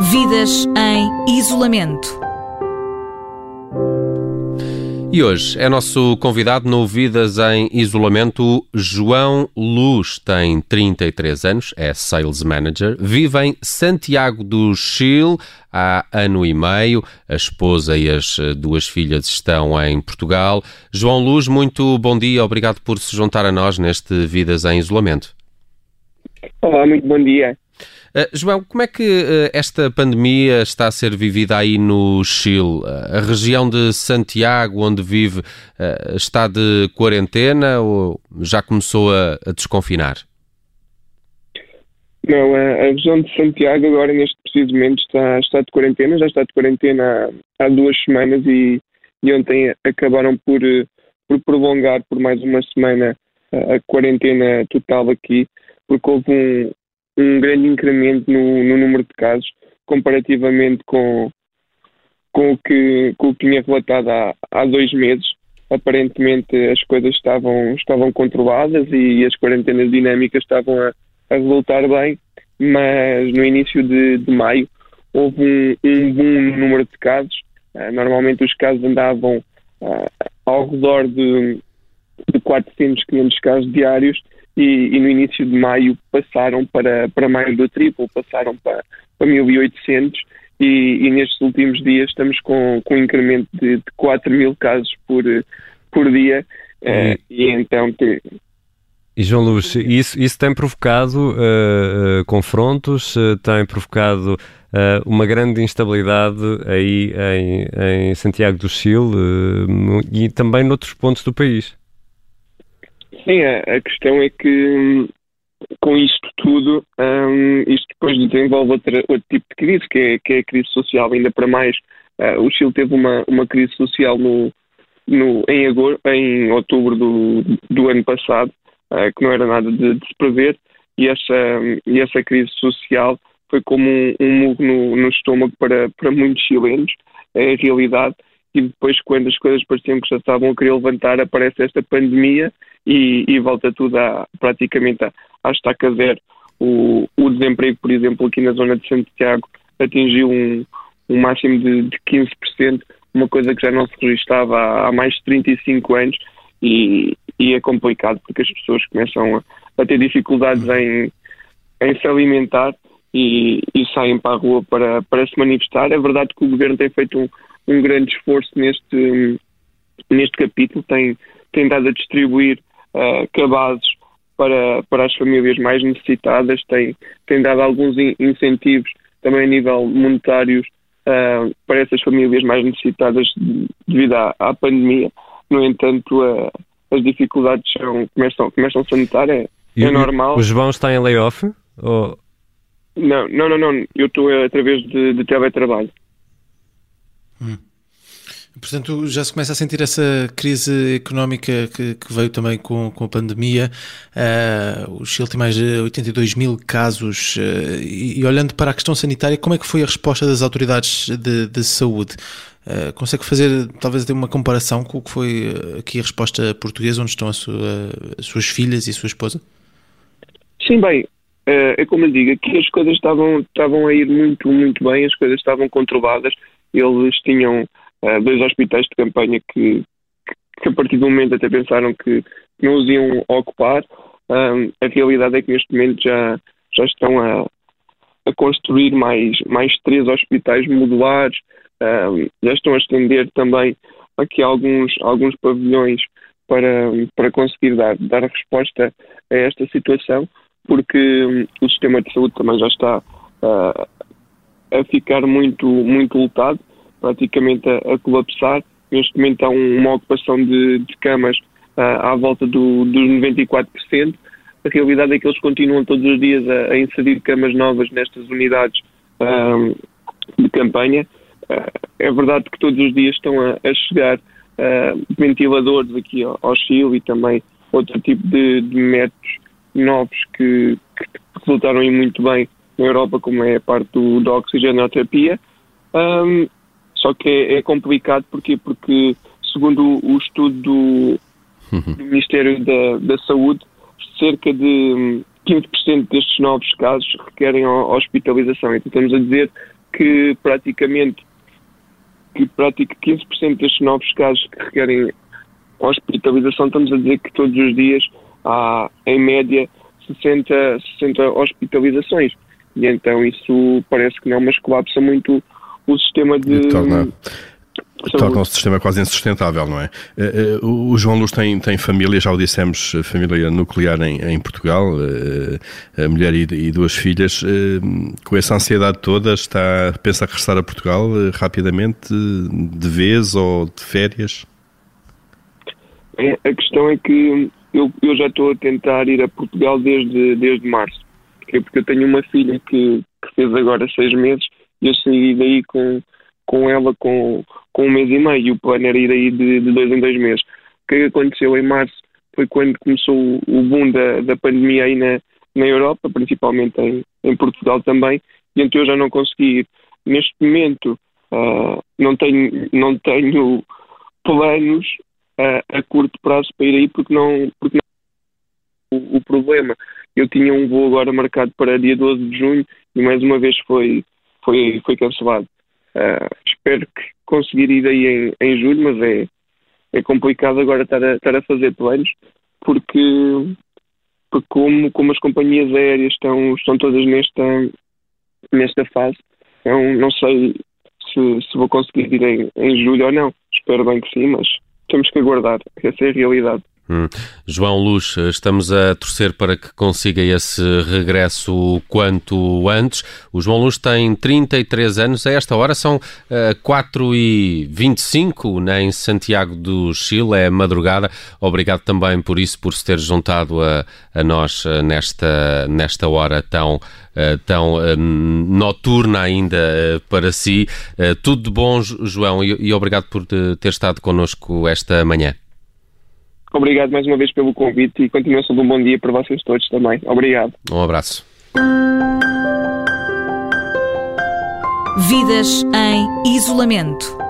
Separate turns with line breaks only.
Vidas em isolamento.
E hoje é nosso convidado no Vidas em Isolamento, João Luz. Tem 33 anos, é Sales Manager, vive em Santiago do Chile há ano e meio. A esposa e as duas filhas estão em Portugal. João Luz, muito bom dia, obrigado por se juntar a nós neste Vidas em Isolamento.
Olá, muito bom dia.
Uh, João, como é que uh, esta pandemia está a ser vivida aí no Chile? Uh, a região de Santiago, onde vive, está de quarentena ou já começou a, a desconfinar?
Não, a, a, região de Santiago agora neste preciso momento está, está de quarentena, já está de quarentena há, há duas semanas e, e, ontem acabaram por, por prolongar por mais uma semana a quarentena total aqui, porque houve um, um grande incremento no, no número de casos comparativamente com, com, o, que, com o que tinha relatado há, há dois meses. Aparentemente as coisas estavam, estavam controladas e as quarentenas dinâmicas estavam a, a resultar bem, mas no início de, de maio houve um, um boom no número de casos. Uh, normalmente os casos andavam uh, ao redor de, de 400, 500 casos diários e, e, no início de maio passaram para, para mais do triplo, passaram para, para 1.800 e, e, nestes últimos dias estamos com, com um incremento de, de 4 mil casos por, por dia uh, e então...
E João Luz, isso, isso tem provocado uh, uh, confrontos, tem provocado uma grande instabilidade aí em, em Santiago do Chile e também noutros pontos do país.
Sim, a, a questão é que hum, com isto tudo, um, isto depois desenvolve outra, outro tipo de crise, que é, que é a crise social. Ainda para mais, uh, o Chile teve uma, uma crise social no, no, em, agosto, em outubro do, do ano passado, uh, que não era nada de, de, se prever, e essa, e essa crise social foi como um, um murro no, no estômago para, para muitos chilenos, é a realidade e depois quando as coisas pareciam que já estavam a querer levantar aparece esta pandemia e, e volta tudo a, praticamente à, à estaca zero. O, o, desemprego, por exemplo, aqui na zona de Santiago atingiu um, um máximo de, de 15%, uma coisa que já não se registrava há, há mais de 35 anos e, e, é complicado porque as pessoas começam a, a ter dificuldades em, em se alimentar e, e, saem para a rua para, para se manifestar. É verdade que o governo tem feito um, um grande esforço neste, neste capítulo, tem, tem dado a distribuir uh, cabazes para, para as famílias mais necessitadas, tem, tem dado alguns in incentivos também a nível monetários uh, para essas famílias mais necessitadas devido à, à pandemia. No entanto, uh, as dificuldades são, começam, começam a notar, é, é normal.
O João está em layoff? Ou...
Não, não, não, não, eu estou através de, de teletrabalho.
Hum. Portanto, já se começa a sentir essa crise económica que, que veio também com, com a pandemia. Uh, o Chile tem mais de 82 mil casos. Uh, e, e, olhando para a questão sanitária, como é que foi a resposta das autoridades de, de saúde? Uh, consegue fazer, talvez, uma comparação com o que foi aqui a resposta portuguesa, onde estão sua, as suas filhas e a sua esposa?
Sim, bem, é como eu digo, aqui as coisas estavam, estavam a ir muito, muito bem, as coisas estavam controladas eles tinham uh, dois hospitais de campanha que, que, a partir do momento até pensaram que não os iam ocupar. Um, a realidade é que neste momento já, já estão a, a construir mais, mais três hospitais modulares, um, já estão a estender também aqui alguns, alguns pavilhões para, para conseguir dar, dar resposta a esta situação, porque um, o sistema de saúde também já está uh, a ficar muito, muito lutado, praticamente a, a colapsar. Neste momento há um, uma ocupação de, de camas uh, à volta do, dos 94%. A realidade é que eles continuam todos os dias a, a inserir camas novas nestas unidades uh, de campanha. Uh, é verdade que todos os dias estão a, a chegar ventiladores aqui ao, ao Chile e também outro tipo de, de métodos novos que, que resultaram muito bem na Europa, como é a parte do, da oxigenoterapia. Um, só que é, é, complicado porque, porque segundo o, estudo do, uhum. do Ministério da, da, Saúde, cerca de 15% destes novos casos requerem hospitalização. Então estamos a dizer que praticamente que pratica 15% destes novos casos que requerem hospitalização, estamos a dizer que todos os dias há, em média, 60, 60 hospitalizações. E então isso parece que não, mas colapsa muito o sistema de.
Torna, torna o sistema quase insustentável, não é? Eh, eh, o João Luz tem, tem família, já o dissemos, família nuclear em, em Portugal, eh, a mulher e, e, duas filhas. Com essa ansiedade toda, está a pensar regressar a Portugal rapidamente, de vez ou de férias?
É, a questão é que eu, eu já estou a tentar ir a Portugal desde, desde março. Porque eu tenho uma filha que, que fez agora seis meses eu saí daí com, com ela com, com um mês e meio. O plano era ir aí de, de dois em dois meses. O que aconteceu em março foi quando começou o boom da, da pandemia aí na, na Europa, principalmente em, em Portugal também, e então eu já não consegui ir. Neste momento uh, não, tenho, não tenho planos uh, a curto prazo para ir aí porque não, porque não o, o, problema. Eu tinha um voo agora marcado para dia 12 de junho e mais uma vez foi, foi, foi cancelado. Uh, espero que conseguir ir aí em, em julho, mas é, é complicado agora estar a, estar a fazer planos porque, porque como, como as companhias aéreas estão, estão todas nesta, nesta fase, então não sei se, se vou conseguir ir em, em julho ou não. Espero bem que sim, mas temos que aguardar. Essa é a realidade.
Hum. João Luz, estamos a torcer para que consiga esse regresso quanto antes. O João Luz tem 33 anos, a esta hora são uh, eh, 4h25 né, em Santiago do Chile, é madrugada. Obrigado também por isso, por se ter juntado a, a nós uh, nesta, nesta hora tão, uh, tão noturna ainda para si. tudo de bom, João, e, e obrigado por ter estado connosco esta manhã.
Obrigado mais uma vez pelo convite e continuação de um bom dia para vocês todos também. Obrigado.
Um abraço.
Vidas em isolamento.